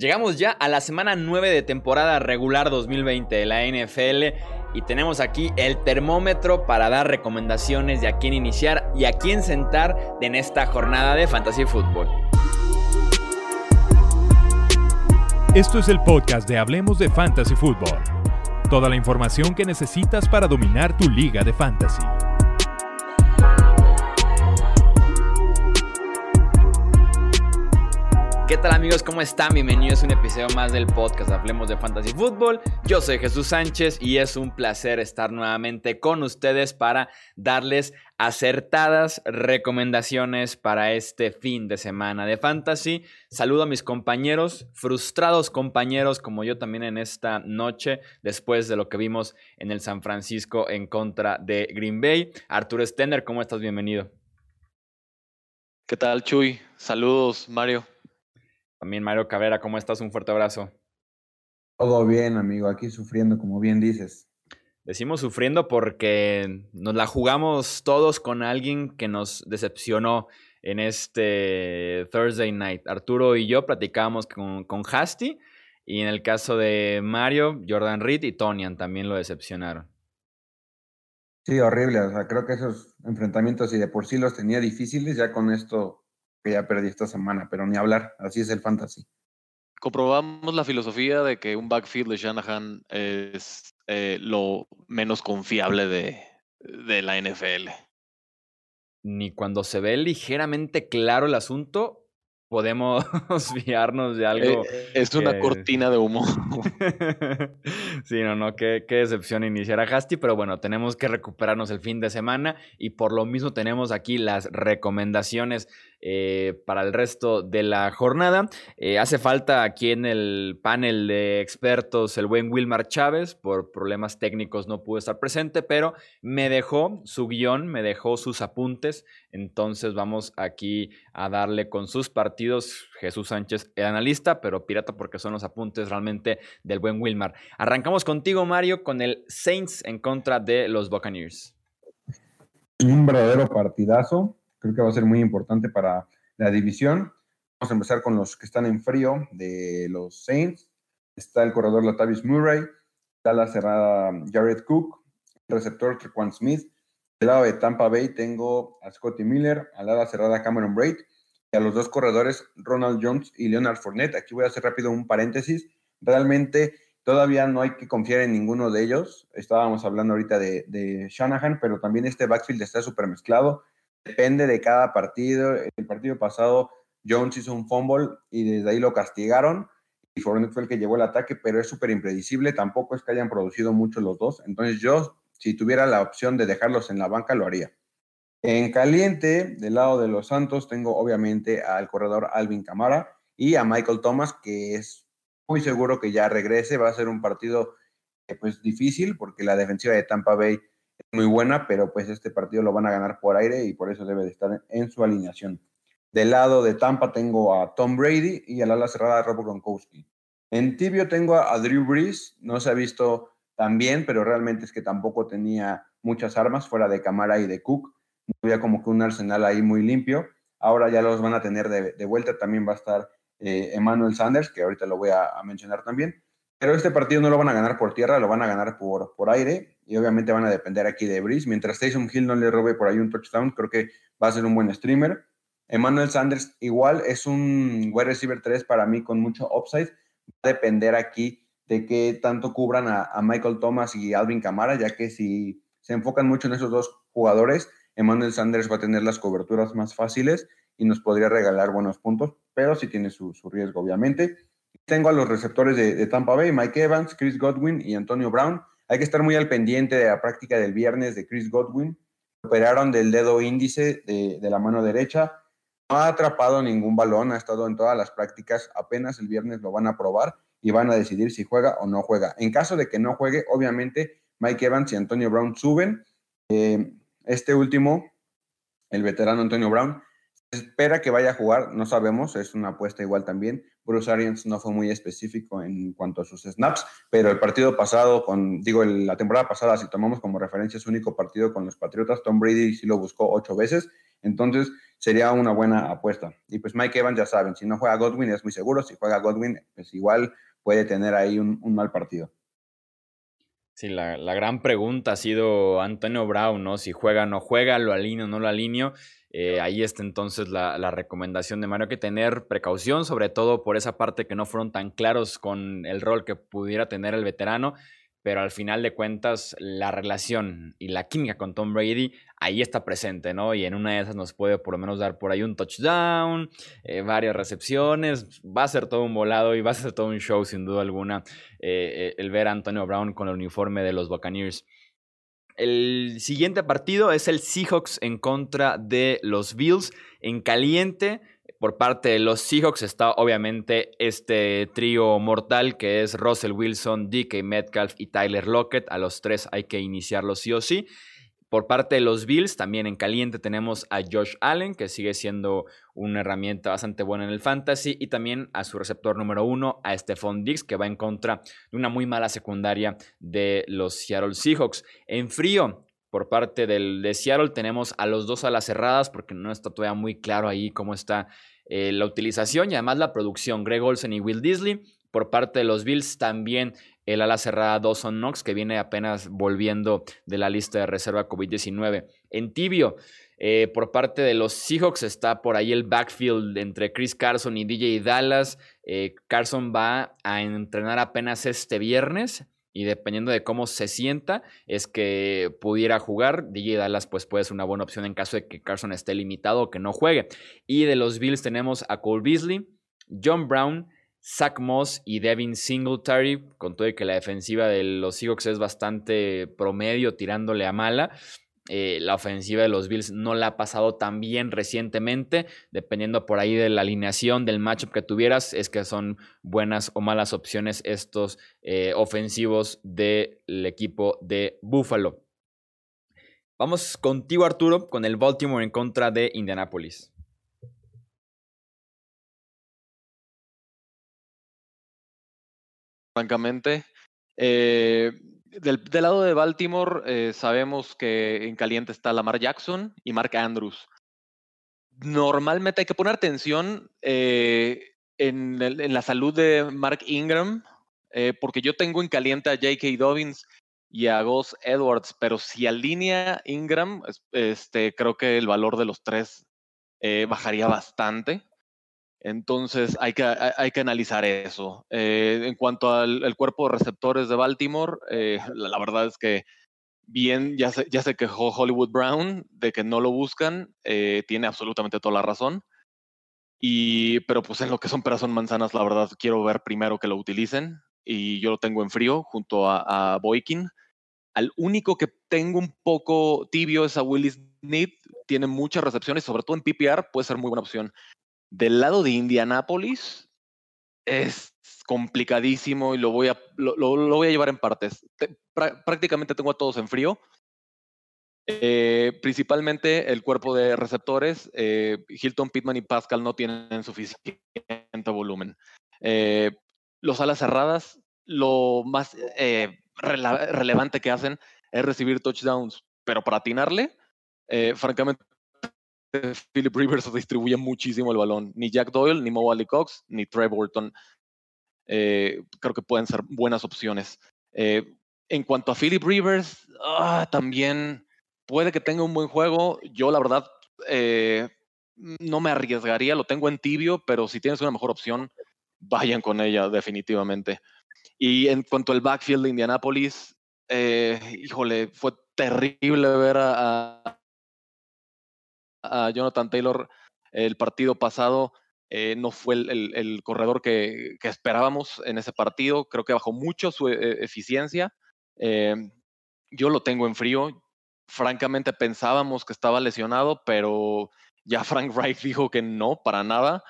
Llegamos ya a la semana 9 de temporada regular 2020 de la NFL y tenemos aquí el termómetro para dar recomendaciones de a quién iniciar y a quién sentar en esta jornada de Fantasy Football. Esto es el podcast de Hablemos de Fantasy Football. Toda la información que necesitas para dominar tu liga de fantasy. ¿Qué tal amigos? ¿Cómo están? Bienvenidos a un episodio más del podcast Hablemos de Fantasy Football. Yo soy Jesús Sánchez y es un placer estar nuevamente con ustedes para darles acertadas recomendaciones para este fin de semana de fantasy. Saludo a mis compañeros, frustrados compañeros como yo también en esta noche, después de lo que vimos en el San Francisco en contra de Green Bay. Arturo Stender, ¿cómo estás? Bienvenido. ¿Qué tal, Chuy? Saludos, Mario. También Mario Cabrera, ¿cómo estás? Un fuerte abrazo. Todo bien, amigo, aquí sufriendo, como bien dices. Decimos sufriendo porque nos la jugamos todos con alguien que nos decepcionó en este Thursday night. Arturo y yo platicábamos con, con Hasty y en el caso de Mario, Jordan Reed y Tonian también lo decepcionaron. Sí, horrible. O sea, creo que esos enfrentamientos, y de por sí los tenía difíciles, ya con esto que ya perdí esta semana, pero ni hablar, así es el fantasy. Comprobamos la filosofía de que un backfield de Shanahan es eh, lo menos confiable de, de la NFL. Ni cuando se ve ligeramente claro el asunto, podemos fiarnos de algo. Eh, es una cortina de humo. sí, no, no, qué, qué, decepción iniciar a Hasty, pero bueno, tenemos que recuperarnos el fin de semana y por lo mismo tenemos aquí las recomendaciones eh, para el resto de la jornada. Eh, hace falta aquí en el panel de expertos el buen Wilmar Chávez, por problemas técnicos no pudo estar presente, pero me dejó su guion, me dejó sus apuntes, entonces vamos aquí a darle con sus partidos. Jesús Sánchez, el analista, pero pirata porque son los apuntes realmente del buen Wilmar. Arrancamos contigo, Mario, con el Saints en contra de los Buccaneers. Un verdadero partidazo creo que va a ser muy importante para la división. Vamos a empezar con los que están en frío de los Saints. Está el corredor Latavius Murray, está la cerrada Jared Cook, el receptor Trequan Smith. Del lado de Tampa Bay tengo a Scotty Miller, al lado cerrada Cameron Braid y a los dos corredores Ronald Jones y Leonard Fournette. Aquí voy a hacer rápido un paréntesis. Realmente todavía no hay que confiar en ninguno de ellos. Estábamos hablando ahorita de, de Shanahan, pero también este backfield está súper mezclado depende de cada partido. El partido pasado, Jones hizo un fumble y desde ahí lo castigaron. Y Fournette fue el que llevó el ataque, pero es súper impredecible. Tampoco es que hayan producido mucho los dos. Entonces, yo, si tuviera la opción de dejarlos en la banca, lo haría. En caliente, del lado de los Santos, tengo obviamente al corredor Alvin Camara y a Michael Thomas, que es muy seguro que ya regrese. Va a ser un partido eh, pues difícil porque la defensiva de Tampa Bay muy buena, pero pues este partido lo van a ganar por aire y por eso debe de estar en su alineación. Del lado de Tampa tengo a Tom Brady y al ala cerrada Rob Gronkowski. En tibio tengo a Drew Brees, no se ha visto tan bien, pero realmente es que tampoco tenía muchas armas fuera de Camara y de Cook. No había como que un arsenal ahí muy limpio. Ahora ya los van a tener de, vuelta. También va a estar eh, Emmanuel Sanders, que ahorita lo voy a mencionar también. Pero este partido no lo van a ganar por tierra, lo van a ganar por, por aire y obviamente van a depender aquí de Breeze. Mientras Taysom Hill no le robe por ahí un touchdown, creo que va a ser un buen streamer. Emmanuel Sanders igual es un wide receiver 3 para mí con mucho upside. Va a depender aquí de qué tanto cubran a, Michael Thomas y Alvin Camara, ya que si se enfocan mucho en esos dos jugadores, Emmanuel Sanders va a tener las coberturas más fáciles y nos podría regalar buenos puntos, pero sí tiene su, riesgo, obviamente. Tengo a los receptores de, Tampa Bay, Mike Evans, Chris Godwin y Antonio Brown hay que estar muy al pendiente de la práctica del viernes de Chris Godwin. Operaron del dedo índice de, la mano derecha. No ha atrapado ningún balón, ha estado en todas las prácticas. Apenas el viernes lo van a probar y van a decidir si juega o no juega. En caso de que no juegue, obviamente Mike Evans y Antonio Brown suben. Eh, este último, el veterano Antonio Brown, espera que vaya a jugar, no sabemos, es una apuesta igual también. Bruce Arians no fue muy específico en cuanto a sus snaps, pero el partido pasado, con, digo, la temporada pasada, si tomamos como referencia su único partido con los Patriotas, Tom Brady sí lo buscó ocho veces. Entonces, sería una buena apuesta. Y pues Mike Evans ya saben, si no juega Godwin es muy seguro, si juega Godwin, pues igual puede tener ahí un, mal partido. Sí, la, gran pregunta ha sido Antonio Brown, ¿no? Si juega o no juega, lo alineo o no lo alineo. Eh, ahí está entonces la, la, recomendación de Mario, que tener precaución, sobre todo por esa parte que no fueron tan claros con el rol que pudiera tener el veterano pero al final de cuentas la relación y la química con Tom Brady ahí está presente, ¿no? Y en una de esas nos puede por lo menos dar por ahí un touchdown, eh, varias recepciones, va a ser todo un volado y va a ser todo un show sin duda alguna eh, eh, el ver a Antonio Brown con el uniforme de los Buccaneers. El siguiente partido es el Seahawks en contra de los Bills en caliente por parte de los Seahawks está obviamente este trío mortal que es Russell Wilson, DK Metcalf y Tyler Lockett. A los tres hay que iniciarlos sí o sí. Por parte de los Bills, también en caliente tenemos a Josh Allen, que sigue siendo una herramienta bastante buena en el fantasy, y también a su receptor número uno, a Stephon Diggs, que va en contra de una muy mala secundaria de los Seattle Seahawks. En frío, por parte del, de Seattle tenemos a los dos alas cerradas, porque no está todavía muy claro ahí cómo está eh, la utilización y además la producción. Greg Olsen y Will Disley. Por parte de los Bills también el ala cerrada Dawson Knox, que viene apenas volviendo de la lista de reserva COVID-19. En tibio, eh, por parte de los Seahawks está por ahí el backfield entre Chris Carson y DJ Dallas. Eh, Carson va a entrenar apenas este viernes y dependiendo de cómo se sienta, es que pudiera jugar. DJ Dallas, pues puede ser una buena opción en caso de que Carson esté limitado o que no juegue. Y de los Bills tenemos a Cole Beasley, John Brown, Zach Moss y Devin Singletary, con todo que la defensiva de los Seahawks es bastante promedio, tirándole a mala. Eh, la ofensiva de los Bills no la ha pasado tan bien recientemente, dependiendo por ahí de la alineación del matchup que tuvieras, es que son buenas o malas opciones estos eh, ofensivos del equipo de Buffalo. Vamos contigo Arturo con el Baltimore en contra de Indianapolis. Francamente, eh, del, lado de Baltimore, eh, sabemos que en caliente está Lamar Jackson y Mark Andrews. Normalmente hay que poner atención eh, en, la salud de Mark Ingram, eh, porque yo tengo en caliente a J.K. Dobbins y a Gus Edwards, pero si alinea Ingram, este, creo que el valor de los tres bajaría bastante. Entonces hay que, hay que analizar eso. Eh, en cuanto al, cuerpo de receptores de Baltimore, eh, la, verdad es que bien, ya se, ya se quejó Hollywood Brown de que no lo buscan, eh, tiene absolutamente toda la razón. Y, pero pues en lo que son peras son manzanas, la verdad quiero ver primero que lo utilicen y yo lo tengo en frío junto a, a Boykin. Al único que tengo un poco tibio es a Willis Need, tiene muchas recepciones, sobre todo en PPR puede ser muy buena opción. Del lado de Indianápolis es complicadísimo y lo voy a, lo, voy a llevar en partes. prácticamente tengo a todos en frío. Eh, principalmente el cuerpo de receptores, eh, Hilton, Pittman y Pascal no tienen suficiente volumen. Eh, los alas cerradas, lo más relevante que hacen es recibir touchdowns, pero para atinarle, francamente Philip Rivers distribuye muchísimo el balón. Ni Jack Doyle, ni Mo Cox, ni Trey Burton. Eh, creo que pueden ser buenas opciones. Eh, en cuanto a Philip Rivers, ah, también puede que tenga un buen juego. Yo, la verdad, eh, no me arriesgaría, lo tengo en tibio, pero si tienes una mejor opción, vayan con ella, definitivamente. Y en cuanto al backfield de Indianapolis, híjole, fue terrible ver a Jonathan Taylor el partido pasado. Eh, no fue el, corredor que, esperábamos en ese partido. Creo que bajó mucho su eh, eficiencia. Eh, yo lo tengo en frío. Francamente pensábamos que estaba lesionado, pero ya Frank Reich dijo que no, para nada.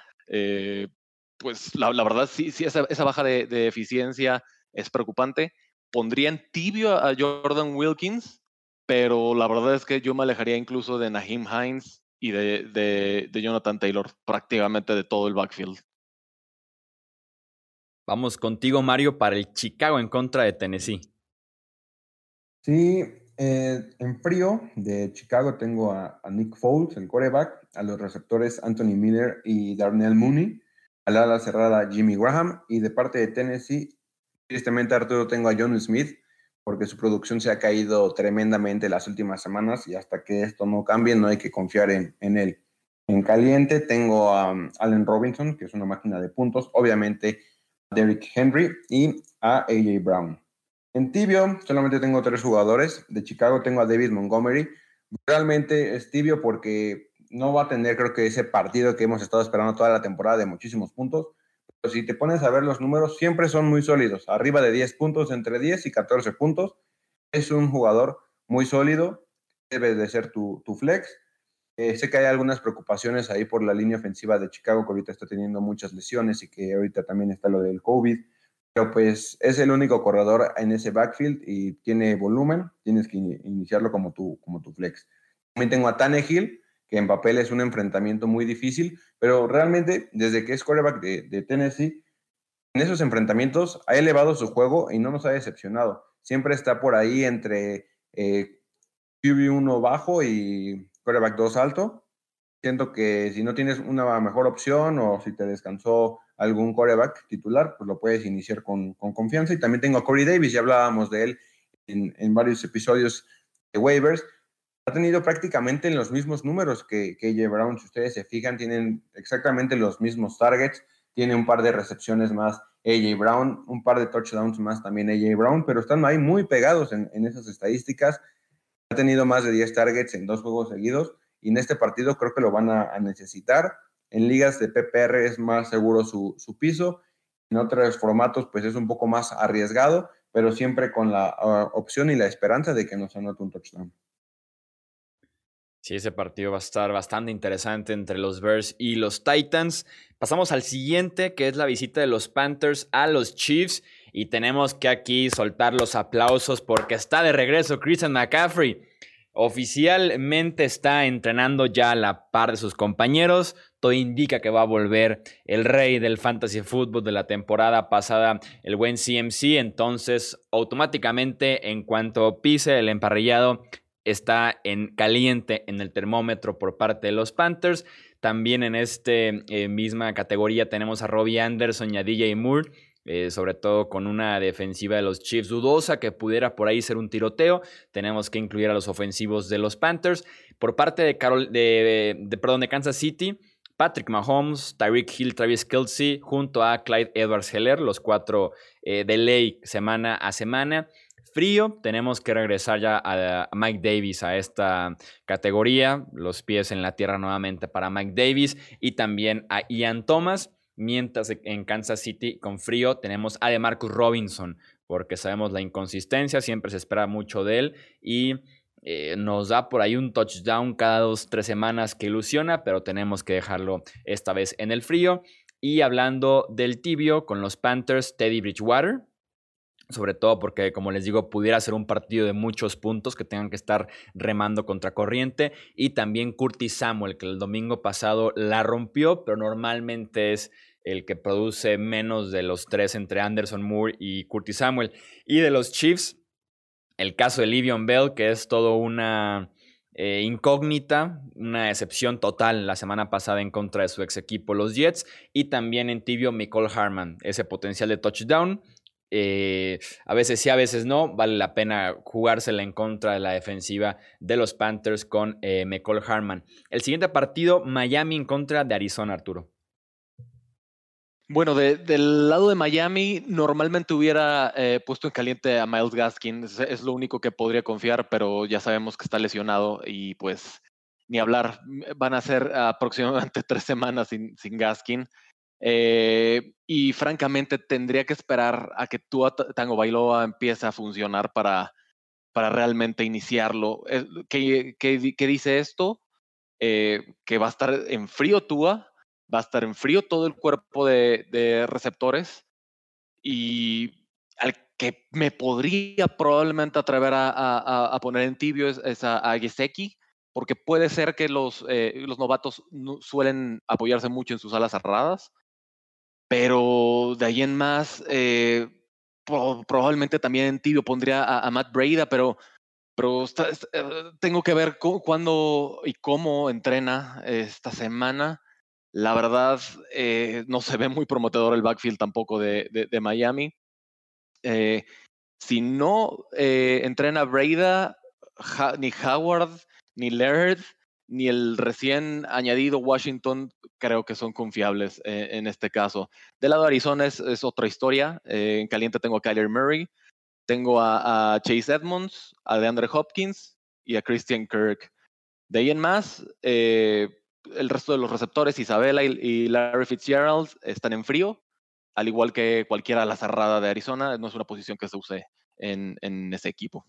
pues la, verdad, sí, sí esa, baja de, de, eficiencia es preocupante. Pondría en tibio a Jordan Wilkins, pero la verdad es que yo me alejaría incluso de Naheem Hines y de, Jonathan Taylor, prácticamente de todo el backfield. Vamos contigo, Mario, para el Chicago en contra de Tennessee. Sí, eh, en frío de Chicago tengo a, Nick Foles, el coreback. a los receptores Anthony Miller y Darnell Mooney, al ala cerrada Jimmy Graham y de parte de Tennessee, tristemente Arturo tengo a John Smith porque su producción se ha caído tremendamente las últimas semanas y hasta que esto no cambie no hay que confiar en, él. En caliente tengo a um, Allen Robinson, que es una máquina de puntos, obviamente a Derrick Henry y a AJ Brown. En tibio solamente tengo tres jugadores. De Chicago tengo a David Montgomery. Realmente es tibio porque no va a tener creo que ese partido que hemos estado esperando toda la temporada de muchísimos puntos. Si te pones a ver los números, siempre son muy sólidos. Arriba de 10 puntos, entre 10 y 14 puntos. Es un jugador muy sólido. Debe de ser tu, tu flex eh, sé que hay algunas preocupaciones ahí por la línea ofensiva de Chicago, que ahorita está teniendo muchas lesiones y que ahorita también está lo del COVID, pero pues es el único corredor en ese backfield y tiene volumen, tienes que iniciarlo como tu, como tu flex. También tengo a Tannehill, que en papel es un enfrentamiento muy difícil, pero realmente desde que es quarterback de, Tennessee, en esos enfrentamientos ha elevado su juego y no nos ha decepcionado. Siempre está por ahí entre eh, QB1 bajo y quarterback 2 alto. Siento que si no tienes una mejor opción o si te descansó algún quarterback titular, pues lo puedes iniciar con, con confianza. Y también tengo a Corey Davis, ya hablábamos de él en, en, varios episodios de waivers. Ha tenido prácticamente los mismos números que, que AJ Brown. Si ustedes se fijan, tienen exactamente los mismos targets. Tiene un par de recepciones más AJ Brown, un par de touchdowns más también AJ Brown, pero están ahí muy pegados en, en esas estadísticas ha tenido más de 10 targets en dos juegos seguidos y en este partido creo que lo van a, necesitar. En ligas de PPR es más seguro su, piso, en otros formatos pues es un poco más arriesgado, pero siempre con la ah, opción y la esperanza de que nos anote un touchdown. Sí, ese partido va a estar bastante interesante entre los Bears y los Titans. Pasamos al siguiente, que es la visita de los Panthers a los Chiefs. Y tenemos que aquí soltar los aplausos porque está de regreso Christian McCaffrey. Oficialmente está entrenando ya a la par de sus compañeros. Todo indica que va a volver el rey del fantasy football de la temporada pasada, el buen CMC. Entonces, automáticamente, en cuanto pise el emparrillado, está en caliente en el termómetro por parte de los Panthers. También en esta eh, misma categoría tenemos a Robbie Anderson y a DJ Moore eh, sobre todo con una defensiva de los Chiefs dudosa que pudiera por ahí ser un tiroteo. Tenemos que incluir a los ofensivos de los Panthers. Por parte de, Carol, de, perdón, de Kansas City, Patrick Mahomes, Tyreek Hill, Travis Kelsey, junto a Clyde Edwards Heller, los cuatro eh, de ley semana a semana. Frío, tenemos que regresar ya a, Mike Davis a esta categoría, los pies en la tierra nuevamente para Mike Davis y también a Ian Thomas. Mientras en Kansas City con frío tenemos a DeMarcus Robinson, porque sabemos la inconsistencia, siempre se espera mucho de él y eh, nos da por ahí un touchdown cada dos, tres semanas que ilusiona, pero tenemos que dejarlo esta vez en el frío. Y hablando del tibio con los Panthers, Teddy Bridgewater, sobre todo porque, como les digo, pudiera ser un partido de muchos puntos que tengan que estar remando contra corriente. Y también Curtis Samuel, que el domingo pasado la rompió, pero normalmente es el que produce menos de los tres entre Anderson Moore y Curtis Samuel. Y de los Chiefs, el caso de Livion Bell, que es todo una eh, incógnita, una excepción total la semana pasada en contra de su ex equipo, los Jets. Y también en tibio, Nicole Harman, ese potencial de touchdown. Eh, a veces sí, a veces no. Vale la pena jugársela en contra de la defensiva de los Panthers con eh, McCall Harman. El siguiente partido, Miami en contra de Arizona, Arturo. Bueno, del lado de Miami, normalmente hubiera eh, puesto en caliente a Miles Gaskin. Es, lo único que podría confiar, pero ya sabemos que está lesionado y pues ni hablar. Van a ser aproximadamente tres semanas sin, sin Gaskin. Eh, y francamente tendría que esperar a que tú Tango Bailoa empiece a funcionar para, para realmente iniciarlo. ¿Qué, qué, dice esto? Eh, que va a estar en frío Tua va a estar en frío todo el cuerpo de, receptores y al que me podría probablemente atrever a, poner en tibio es, a, a Gesecki, porque puede ser que los, eh, los novatos suelen apoyarse mucho en sus alas cerradas, pero de ahí en más, eh, probablemente también tibio pondría a, Matt Breda, pero pero eh, tengo que ver cuándo y cómo entrena esta semana. La verdad, eh, no se ve muy prometedor el backfield tampoco de, Miami. Eh, si no entrena Breda, ni Howard, ni Laird, ni el recién añadido Washington, creo que son confiables en este caso. Del lado de Arizona es, otra historia. en caliente tengo a Kyler Murray. Tengo a, Chase Edmonds, a DeAndre Hopkins y a Christian Kirk. De ahí en más, eh, el resto de los receptores, Isabella y, Larry Fitzgerald, están en frío, al igual que cualquiera la cerrada de Arizona. No es una posición que se use en, ese equipo.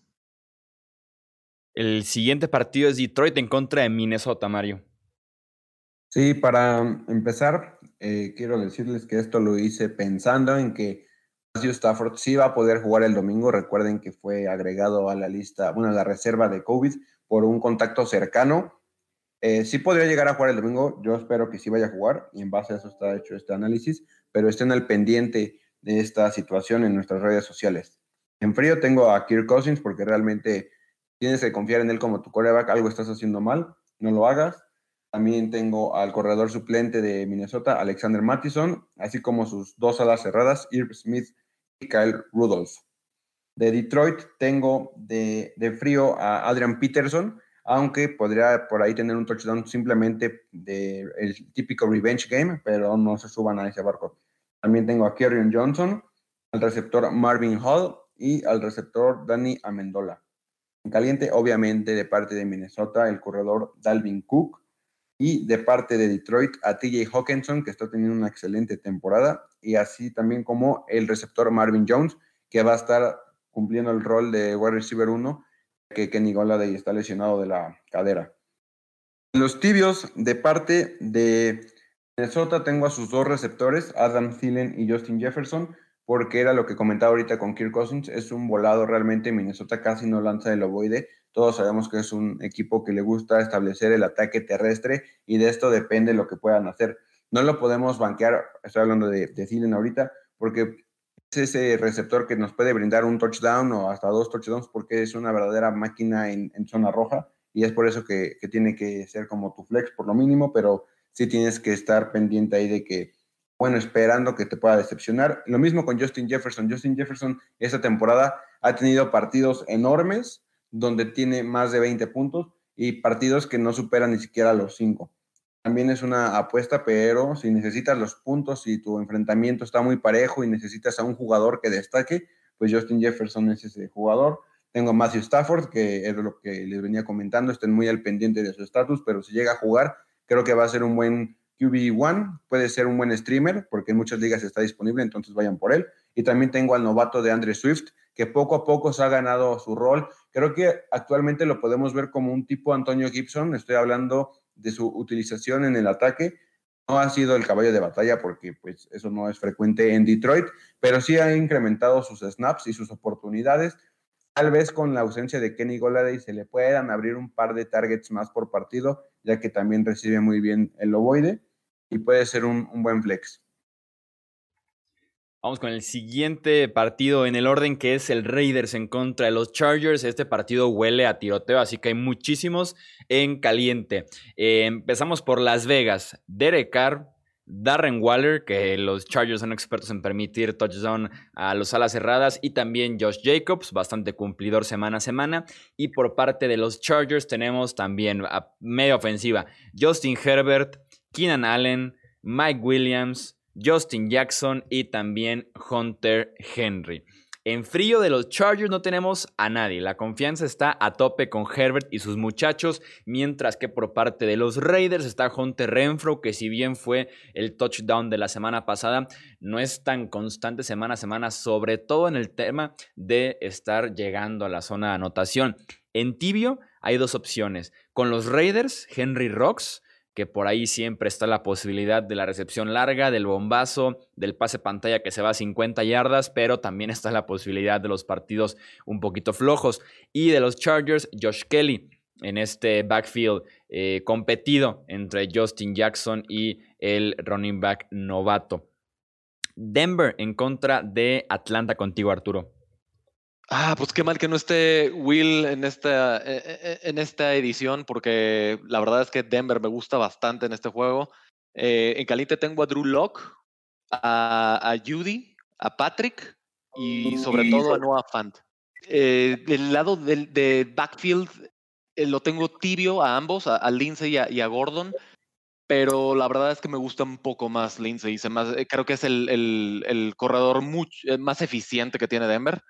El siguiente partido es Detroit en contra de Minnesota, Mario. Sí, para empezar, eh, quiero decirles que esto lo hice pensando en que Matthew Stafford sí va a poder jugar el domingo. Recuerden que fue agregado a la lista, bueno, a la reserva de COVID por un contacto cercano. Eh, sí podría llegar a jugar el domingo. Yo espero que sí vaya a jugar y en base a eso está hecho este análisis, pero estén al pendiente de esta situación en nuestras redes sociales. En frío tengo a Kirk Cousins porque realmente tienes que confiar en él como tu coreback. Algo estás haciendo mal, no lo hagas. También tengo al corredor suplente de Minnesota, Alexander Mattison, así como sus dos alas cerradas, Irv Smith Kyle Rudolph. De Detroit tengo de, frío a Adrian Peterson, aunque podría por ahí tener un touchdown simplemente del el típico revenge game, pero no se suban a ese barco. También tengo a Kerrion Johnson, al receptor Marvin Hall y al receptor Danny Amendola. En caliente, obviamente, de parte de Minnesota, el corredor Dalvin Cook. Y de parte de Detroit, a TJ Hawkinson, que está teniendo una excelente temporada y así también como el receptor Marvin Jones, que va a estar cumpliendo el rol de wide receiver 1, que Kenny Golladay está lesionado de la cadera. Los tibios de parte de Minnesota tengo a sus dos receptores, Adam Thielen y Justin Jefferson, porque era lo que comentaba ahorita con Kirk Cousins, es un volado realmente, Minnesota casi no lanza el ovoide, todos sabemos que es un equipo que le gusta establecer el ataque terrestre y de esto depende lo que puedan hacer. No lo podemos banquear, estoy hablando de, de ahorita, porque es ese receptor que nos puede brindar un touchdown o hasta dos touchdowns porque es una verdadera máquina en, zona roja y es por eso que, tiene que ser como tu flex por lo mínimo, pero sí tienes que estar pendiente ahí de que, bueno, esperando que te pueda decepcionar. Lo mismo con Justin Jefferson. Justin Jefferson esta temporada ha tenido partidos enormes donde tiene más de 20 puntos y partidos que no superan ni siquiera los 5 también es una apuesta, pero si necesitas los puntos, y tu enfrentamiento está muy parejo y necesitas a un jugador que destaque, pues Justin Jefferson es ese jugador. Tengo a Matthew Stafford, que es lo que les venía comentando, estén muy al pendiente de su estatus, pero si llega a jugar, creo que va a ser un buen QB1, puede ser un buen streamer, porque en muchas ligas está disponible, entonces vayan por él. Y también tengo al novato de Andre Swift, que poco a poco se ha ganado su rol. Creo que actualmente lo podemos ver como un tipo Antonio Gibson, estoy hablando de su utilización en el ataque. No ha sido el caballo de batalla porque pues eso no es frecuente en Detroit, pero sí ha incrementado sus snaps y sus oportunidades. Tal vez con la ausencia de Kenny Golladay se le puedan abrir un par de targets más por partido, ya que también recibe muy bien el ovoide y puede ser un, un buen flex. Vamos con el siguiente partido en el orden que es el Raiders en contra de los Chargers. Este partido huele a tiroteo, así que hay muchísimos en caliente. Eh, empezamos por Las Vegas. Derek Carr, Darren Waller, que los Chargers son expertos en permitir touchdown a los alas cerradas, y también Josh Jacobs, bastante cumplidor semana a semana. Y por parte de los Chargers tenemos también a media ofensiva Justin Herbert, Keenan Allen, Mike Williams. Justin Jackson y también Hunter Henry. En frío de los Chargers no tenemos a nadie. La confianza está a tope con Herbert y sus muchachos, mientras que por parte de los Raiders está Hunter Renfro, que si bien fue el touchdown de la semana pasada, no es tan constante semana a semana, sobre todo en el tema de estar llegando a la zona de anotación. En tibio hay dos opciones. Con los Raiders, Henry Rocks que por ahí siempre está la posibilidad de la recepción larga, del bombazo, del pase pantalla que se va a 50 yardas, pero también está la posibilidad de los partidos un poquito flojos. Y de los Chargers, Josh Kelly en este backfield eh, competido entre Justin Jackson y el running back novato. Denver en contra de Atlanta contigo, Arturo. Ah, pues qué mal que no esté Will en esta, e, e, en esta edición, porque la verdad es que Denver me gusta bastante en este juego. Eh, en caliente tengo a Drew Locke, a, Judy, a Patrick y sobre todo a Noah Fant. Eh, del lado del de backfield eh, lo tengo tibio a ambos, a, Lindsay y a, Gordon, pero la verdad es que me gusta un poco más Lindsay. Más, creo que es el, el, corredor más eficiente que tiene Denver.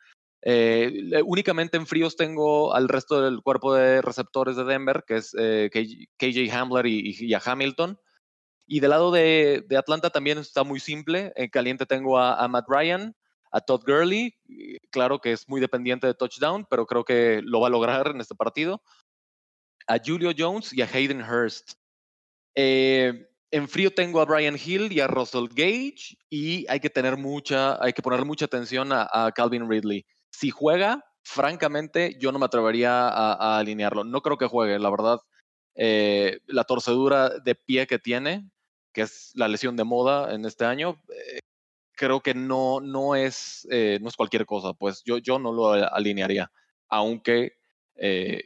Únicamente en fríos tengo al resto del cuerpo de receptores de Denver, que es KJ Hamler y, a Hamilton. Y del lado de, Atlanta también está muy simple. En caliente tengo a, Matt Ryan, a Todd Gurley. Claro que es muy dependiente de touchdown, pero creo que lo va a lograr en este partido. A Julio Jones y a Hayden Hurst. Eh, en frío tengo a Brian Hill y a Russell Gage y hay que tener mucha, hay que ponerle mucha atención a, Calvin Ridley. Si juega, francamente, yo no me atrevería a, alinearlo. No creo que juegue, la verdad. Eh, la torcedura de pie que tiene que es la lesión de moda en este año, eh, creo que no, no, es, eh, no es cualquier cosa. Pues yo, yo no lo alinearía, aunque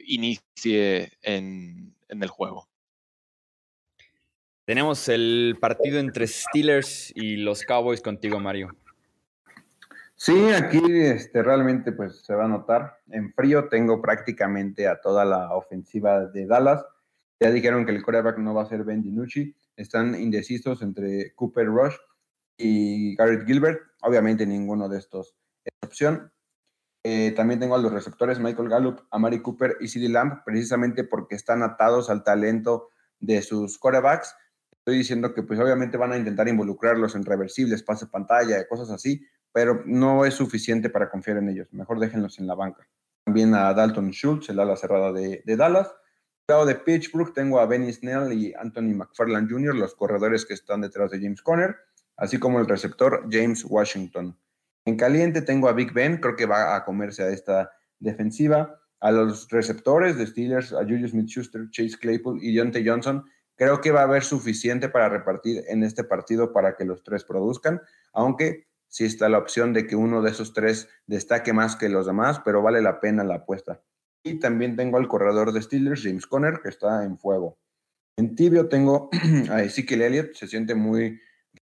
inicie en, en el juego. Tenemos el partido entre Steelers y los Cowboys contigo, Mario. Sí, aquí este, realmente pues se va a notar. En frío tengo prácticamente a toda la ofensiva de Dallas. Ya dijeron que el quarterback no va a ser Ben DiNucci están indecisos entre Cooper Rush y Garrett Gilbert. Obviamente ninguno de estos es opción. Eh, también tengo a los receptores Michael Gallup, Amari Cooper y CeeDee Lamb, precisamente porque están atados al talento de sus quarterbacks. Estoy diciendo que pues obviamente van a intentar involucrarlos en reversibles, pase pantalla, cosas así, pero no es suficiente para confiar en ellos. Mejor déjenlos en la banca. También a Dalton Schultz, el ala cerrada de, de Dallas lado de Pittsburgh tengo a Benny Snell y Anthony McFarland Jr., los corredores que están detrás de James Conner, así como el receptor James Washington. En caliente tengo a Big Ben, creo que va a comerse a esta defensiva. A los receptores de Steelers, a Julius Smith-Schuster, Chase Claypool y Deontay Johnson, creo que va a haber suficiente para repartir en este partido para que los tres produzcan, aunque sí está la opción de que uno de esos tres destaque más que los demás, pero vale la pena la apuesta. Y también tengo al corredor de Steelers, James Conner, que está en fuego. En tibio tengo a Ezekiel Elliott. Se siente muy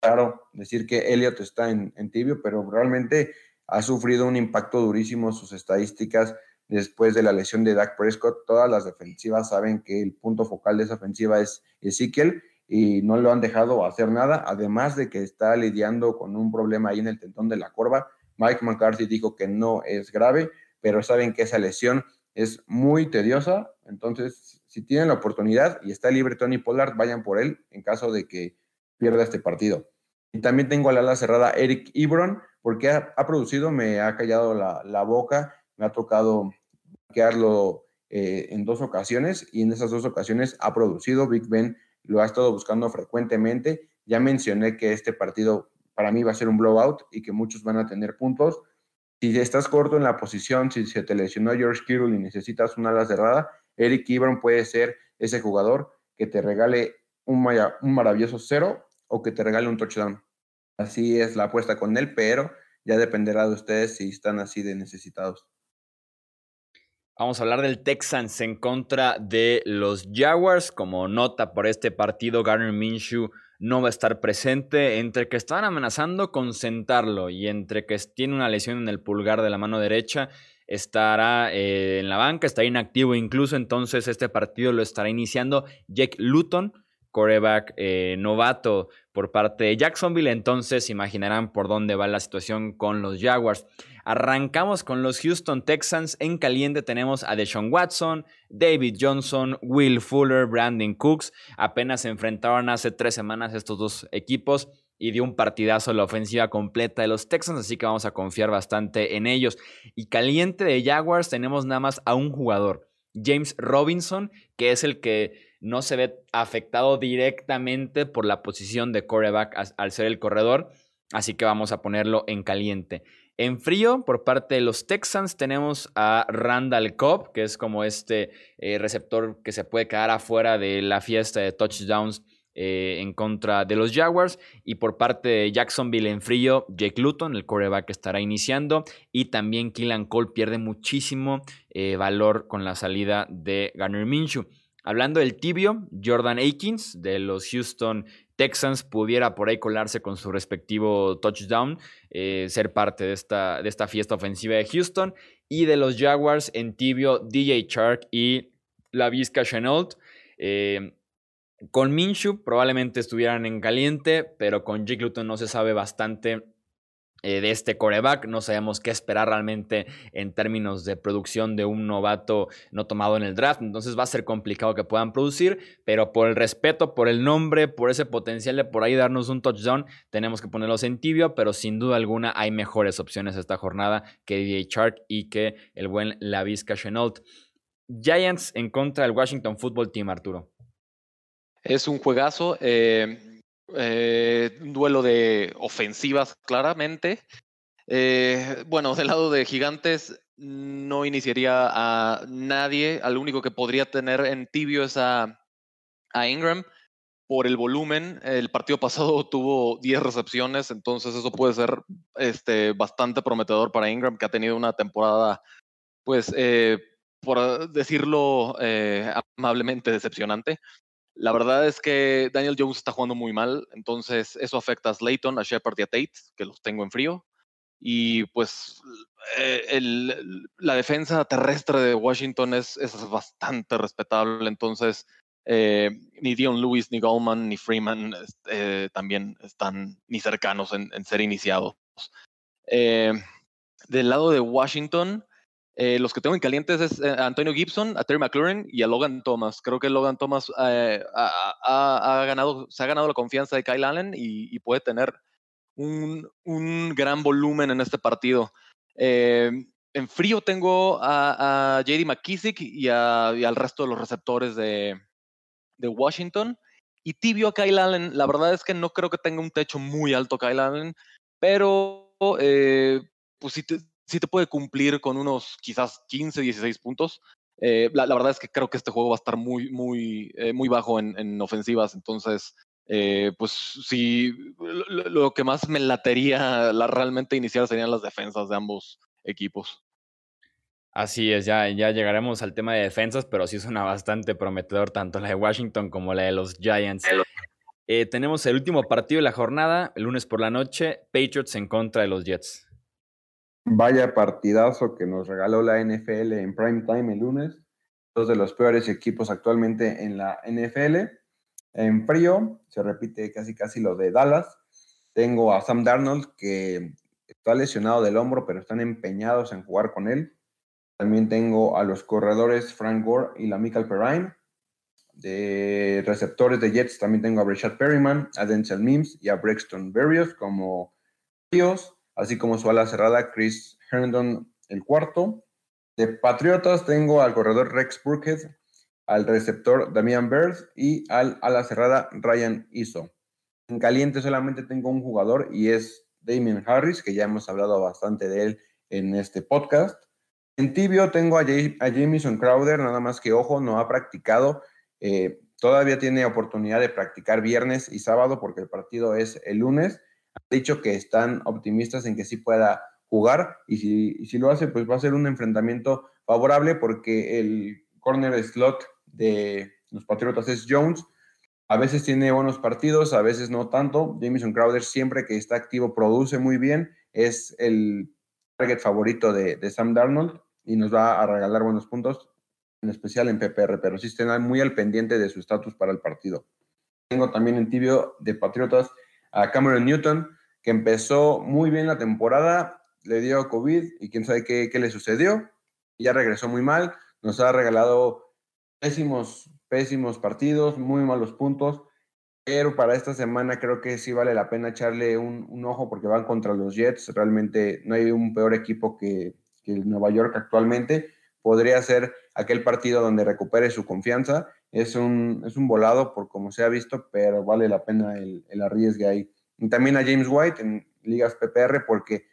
raro decir que Elliott está en, tibio, pero realmente ha sufrido un impacto durísimo sus estadísticas después de la lesión de Dak Prescott. Todas las defensivas saben que el punto focal de esa ofensiva es Ezekiel y no lo han dejado hacer nada, además de que está lidiando con un problema ahí en el tentón de la corva. Mike McCarthy dijo que no es grave, pero saben que esa lesión es muy tediosa, entonces si tienen la oportunidad y está libre Tony Pollard, vayan por él en caso de que pierda este partido. Y también tengo al ala cerrada Eric Ibron, porque ha, producido, me ha callado la, boca, me ha tocado quedarlo eh, en dos ocasiones y en esas dos ocasiones ha producido. Big Ben lo ha estado buscando frecuentemente. Ya mencioné que este partido para mí va a ser un blowout y que muchos van a tener puntos. Si estás corto en la posición, si se te lesionó George Kittle y necesitas una ala cerrada, Eric Ibram puede ser ese jugador que te regale un, un maravilloso cero o que te regale un touchdown. Así es la apuesta con él, pero ya dependerá de ustedes si están así de necesitados. Vamos a hablar del Texans en contra de los Jaguars. Como nota por este partido, Garner Minshew no va a estar presente, entre que estaban amenazando con sentarlo y entre que tiene una lesión en el pulgar de la mano derecha, estará eh, en la banca, está inactivo incluso, entonces este partido lo estará iniciando Jake Luton, coreback eh, novato por parte de Jacksonville, entonces imaginarán por dónde va la situación con los Jaguars. Arrancamos con los Houston Texans. En caliente tenemos a Deshaun Watson, David Johnson, Will Fuller, Brandon Cooks. Apenas se enfrentaron hace tres semanas estos dos equipos y dio un partidazo la ofensiva completa de los Texans, así que vamos a confiar bastante en ellos. Y caliente de Jaguars tenemos nada más a un jugador, James Robinson, que es el que no se ve afectado directamente por la posición de coreback al ser el corredor, así que vamos a ponerlo en caliente. En frío, por parte de los Texans, tenemos a Randall Cobb, que es como este eh, receptor que se puede quedar afuera de la fiesta de touchdowns eh, en contra de los Jaguars. Y por parte de Jacksonville en frío, Jake Luton, el coreback, estará iniciando. Y también Killan Cole pierde muchísimo eh, valor con la salida de Garner Minshew. Hablando del tibio, Jordan Akins de los Houston Texans pudiera por ahí colarse con su respectivo touchdown, eh, ser parte de esta, de esta fiesta ofensiva de Houston. Y de los Jaguars en tibio, DJ Chark y la Vizca Chenault. Eh, con Minshew probablemente estuvieran en caliente, pero con Jake Luton no se sabe bastante eh, de este coreback. No sabemos qué esperar realmente en términos de producción de un novato no tomado en el draft. Entonces va a ser complicado que puedan producir, pero por el respeto, por el nombre, por ese potencial de por ahí darnos un touchdown, tenemos que ponerlos en tibio, pero sin duda alguna hay mejores opciones esta jornada que DJ Shark y que el buen Lavisca Chenault. Giants en contra del Washington Football Team, Arturo. Es un juegazo. Eh, eh, un duelo de ofensivas, claramente. Eh, bueno, del lado de Gigantes, no iniciaría a nadie. Al único que podría tener en tibio es a, Ingram por el volumen. El partido pasado tuvo 10 recepciones, entonces eso puede ser este, bastante prometedor para Ingram, que ha tenido una temporada, pues, eh, por decirlo amablemente, decepcionante. La verdad es que Daniel Jones está jugando muy mal, entonces eso afecta a Slayton, a Shepard y a Tate, que los tengo en frío. Y pues eh, la defensa terrestre de Washington es, bastante respetable, entonces eh, ni Dion Lewis, ni Goldman, ni Freeman eh, también están ni cercanos en, ser iniciados. del lado de Washington, eh, los que tengo en calientes es a eh, Antonio Gibson, a Terry McLaurin y a Logan Thomas. Creo que Logan Thomas eh, ha, ganado, se ha ganado la confianza de Kyle Allen y, puede tener un, gran volumen en este partido. en frío tengo a, JD McKissick y, al resto de los receptores de, Washington. Y tibio a Kyle Allen. La verdad es que no creo que tenga un techo muy alto Kyle Allen, pero pues si te, sí te puede cumplir con unos quizás 15, 16 puntos. Eh, la, verdad es que creo que este juego va a estar muy, muy, eh, muy bajo en, ofensivas, entonces, eh, pues sí, lo, que más me latería la, realmente iniciar serían las defensas de ambos equipos. Así es, ya, ya llegaremos al tema de defensas, pero sí suena bastante prometedor tanto la de Washington como la de los Giants. tenemos el último partido de la jornada, el lunes por la noche, Patriots en contra de los Jets. Vaya partidazo que nos regaló la NFL en prime time el lunes. Dos de los peores equipos actualmente en la NFL. En frío, se repite casi casi lo de Dallas. Tengo a Sam Darnold que está lesionado del hombro, pero están empeñados en jugar con él. También tengo a los corredores Frank Gore y la Michael Perrine. De receptores de Jets también tengo a Breshad Perryman, a Denzel Mims y a Brexton Berrios como tíos así como su ala cerrada Chris Herndon el cuarto. De Patriotas tengo al corredor Rex Burkhead, al receptor Damian Bird y al ala cerrada Ryan Iso. En caliente solamente tengo un jugador y es Damien Harris, que ya hemos hablado bastante de él en este podcast. En tibio tengo a, Jamison Crowder, nada más que ojo, no ha practicado. Eh, todavía tiene oportunidad de practicar viernes y sábado porque el partido es el lunes ha dicho que están optimistas en que sí pueda jugar y si, si lo hace, pues va a ser un enfrentamiento favorable porque el corner slot de los Patriotas es Jones. A veces tiene buenos partidos, a veces no tanto. Jameson Crowder siempre que está activo produce muy bien. Es el target favorito de, de Sam Darnold y nos va a regalar buenos puntos, en especial en PPR, pero sí estén muy al pendiente de su estatus para el partido. Tengo también en tibio de Patriotas a Cameron Newton, que empezó muy bien la temporada, le dio COVID y quién sabe qué, le sucedió. Ya regresó muy mal, nos ha regalado pésimos, pésimos partidos, muy malos puntos, pero para esta semana creo que sí vale la pena echarle un, ojo porque van contra los Jets. Realmente no hay un peor equipo que, el Nueva York actualmente. Podría ser aquel partido donde recupere su confianza es un, es un volado por como se ha visto, pero vale la pena el, el arriesgue ahí. Y también a James White en ligas PPR porque es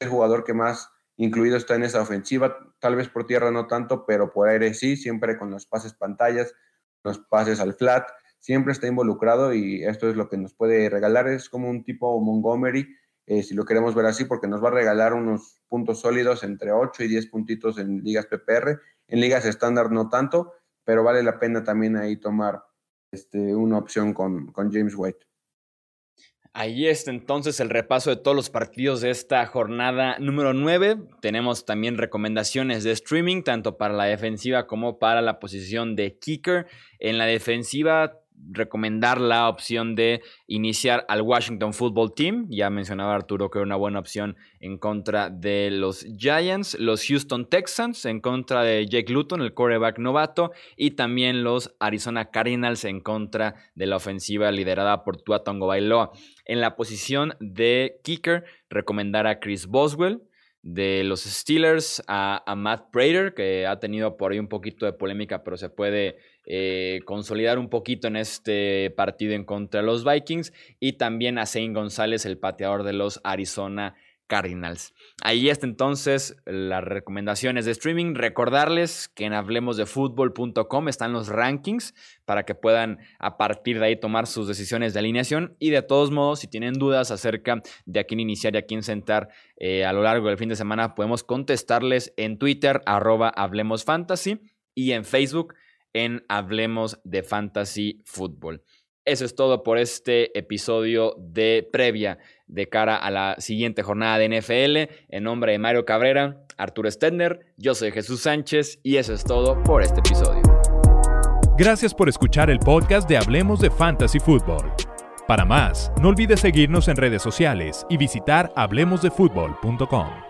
el jugador que más incluido está en esa ofensiva, tal vez por tierra no tanto, pero por aire sí, siempre con los pases pantallas, los pases al flat, siempre está involucrado y esto es lo que nos puede regalar. Es como un tipo Montgomery, eh, si lo queremos ver así, porque nos va a regalar unos puntos sólidos entre 8 y 10 puntitos en ligas PPR. En ligas estándar no tanto, pero vale la pena también ahí tomar este, una opción con, con James White. Ahí está entonces el repaso de todos los partidos de esta jornada número 9. Tenemos también recomendaciones de streaming, tanto para la defensiva como para la posición de kicker. En la defensiva recomendar la opción de iniciar al Washington Football Team. Ya mencionaba Arturo que era una buena opción en contra de los Giants, los Houston Texans en contra de Jake Luton, el quarterback novato, y también los Arizona Cardinals en contra de la ofensiva liderada por Tua Tongo Bailoa. En la posición de kicker, recomendar a Chris Boswell de los Steelers a, a, Matt Prater, que ha tenido por ahí un poquito de polémica, pero se puede eh, consolidar un poquito en este partido en contra de los Vikings y también a Zane González, el pateador de los Arizona Cardinals. Ahí está entonces las recomendaciones de streaming. Recordarles que en hablemosdefutbol.com están los rankings para que puedan a partir de ahí tomar sus decisiones de alineación. Y de todos modos, si tienen dudas acerca de a quién iniciar y a quién sentar eh, a lo largo del fin de semana, podemos contestarles en Twitter, arroba Hablemos Fantasy, y en Facebook en Hablemos de Fantasy Football. Eso es todo por este episodio de previa de cara a la siguiente jornada de NFL. En nombre de Mario Cabrera, Arturo Stedner, yo soy Jesús Sánchez y eso es todo por este episodio. Gracias por escuchar el podcast de Hablemos de Fantasy Football. Para más, no olvides seguirnos en redes sociales y visitar hablemosdefutbol.com.